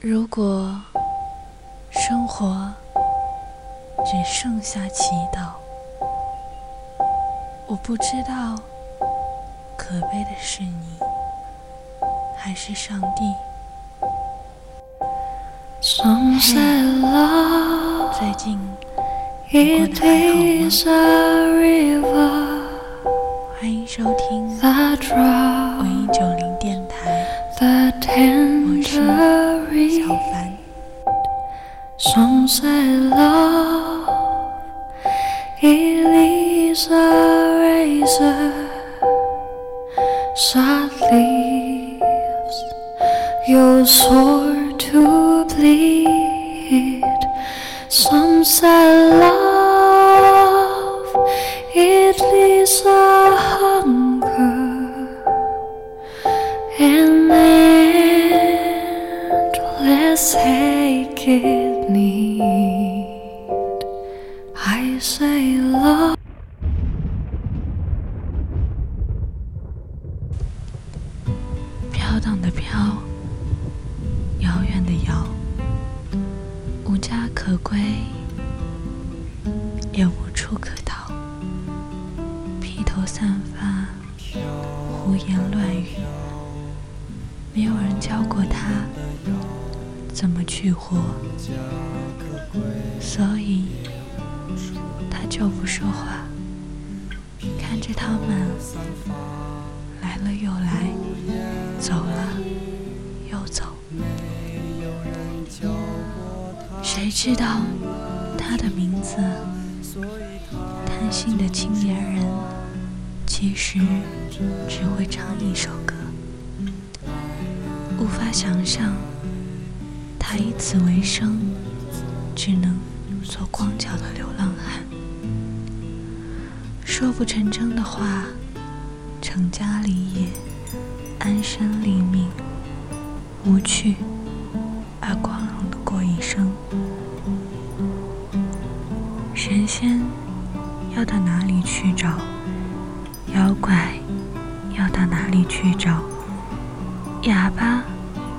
如果生活只剩下祈祷，我不知道可悲的是你还是上帝。最近你过得还好吗？欢迎收听小凡。Some say love is a razor, sad leaves your sword to bleed. Some say i need. I say love. 飘荡的飘，遥远的遥，无家可归，也无处可逃。披头散发，胡言乱语，没有人教过他怎么去活，所以他就不说话，看着他们来了又来，走了又走。谁知道他的名字？贪心的青年人，其实只会唱一首歌，无法想象他以此为生，只能做光脚的流浪汉。说不成真的话，成家立业，安身立命，无趣而光荣的过一生。神仙要到哪里去找？妖怪要到哪里去找？哑巴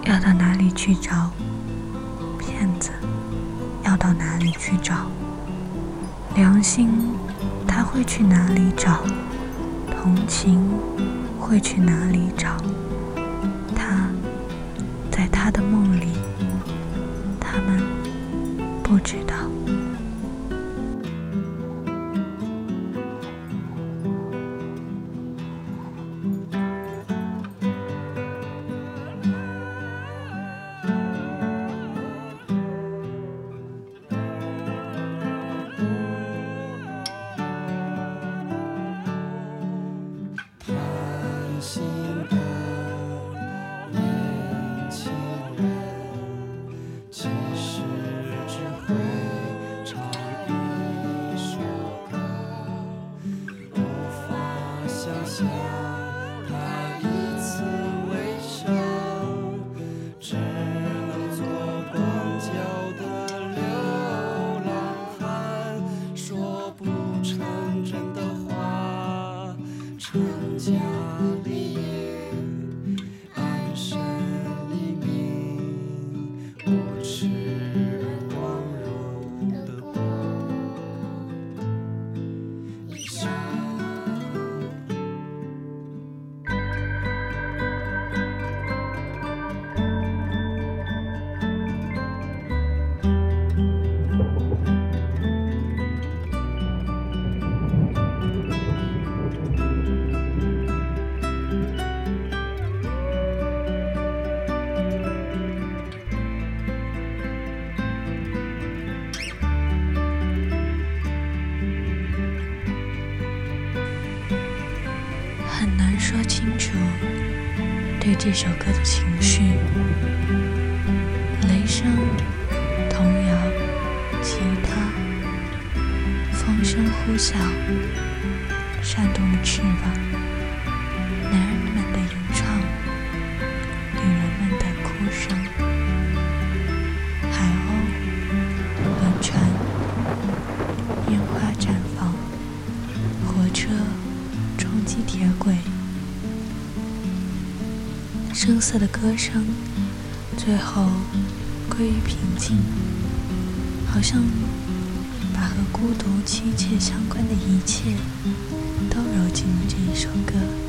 要到哪里去找？到哪里去找？良心他会去哪里找？同情会去哪里找？他在他的梦里，他们不知道。家。这首歌的情绪。雷声、童谣、吉他，风声呼啸，扇动了翅膀。声色的歌声，最后归于平静，好像把和孤独妻妾相关的一切都揉进了这一首歌。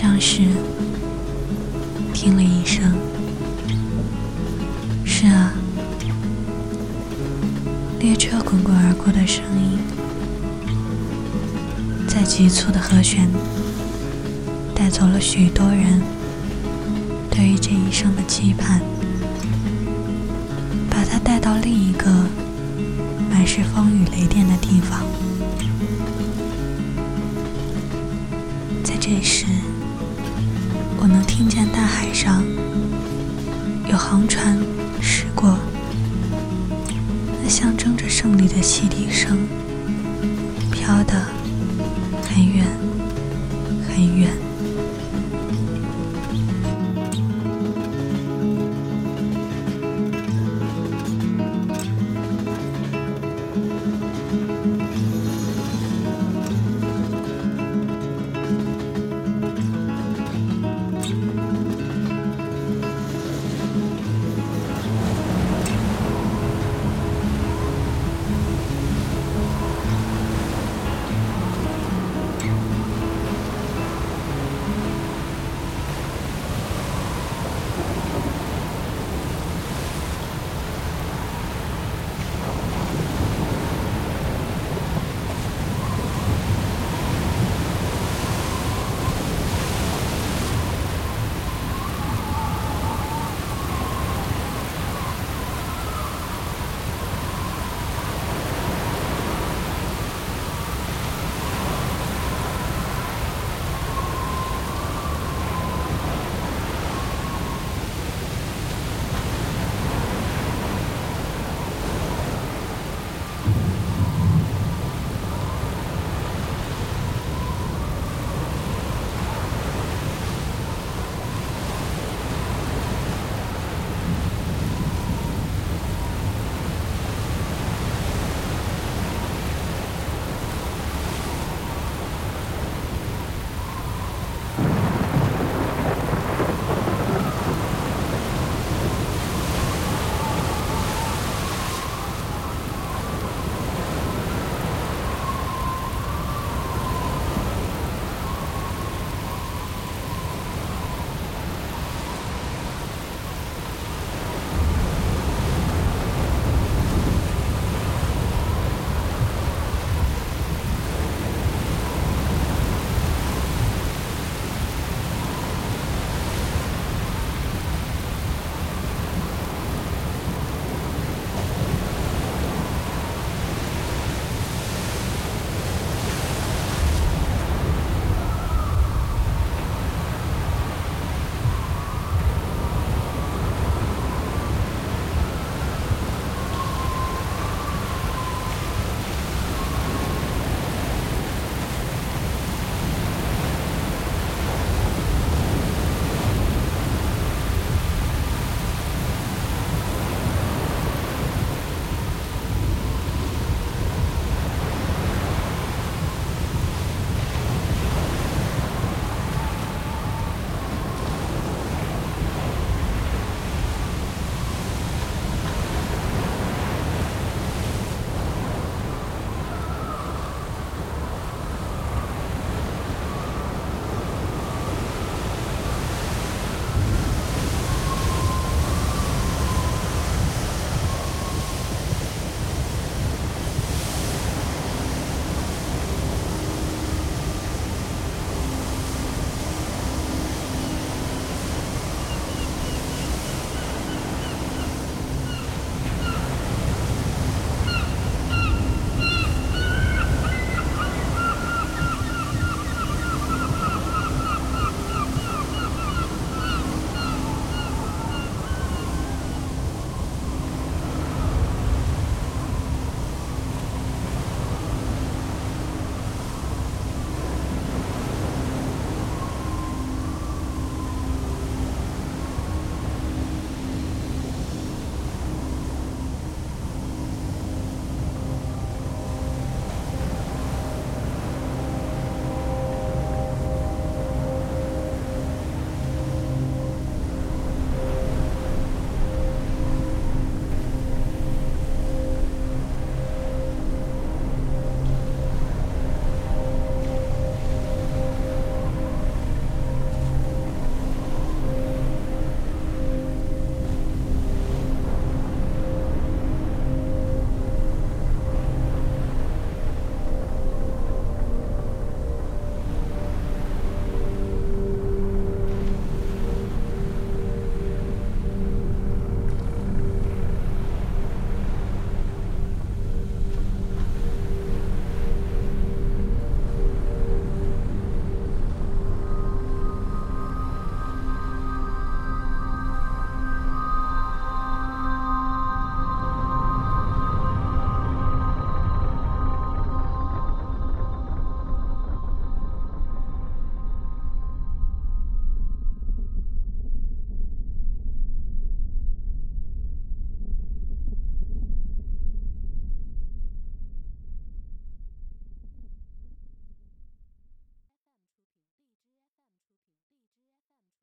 像是听了一声。是啊，列车滚滚而过的声音，在急促的和弦带走了许多人对于这一生的期盼，把它带到另一个满是风雨雷电的地方。在这时，我能听见大海上有航船驶过，那象征着胜利的汽笛声，飘的。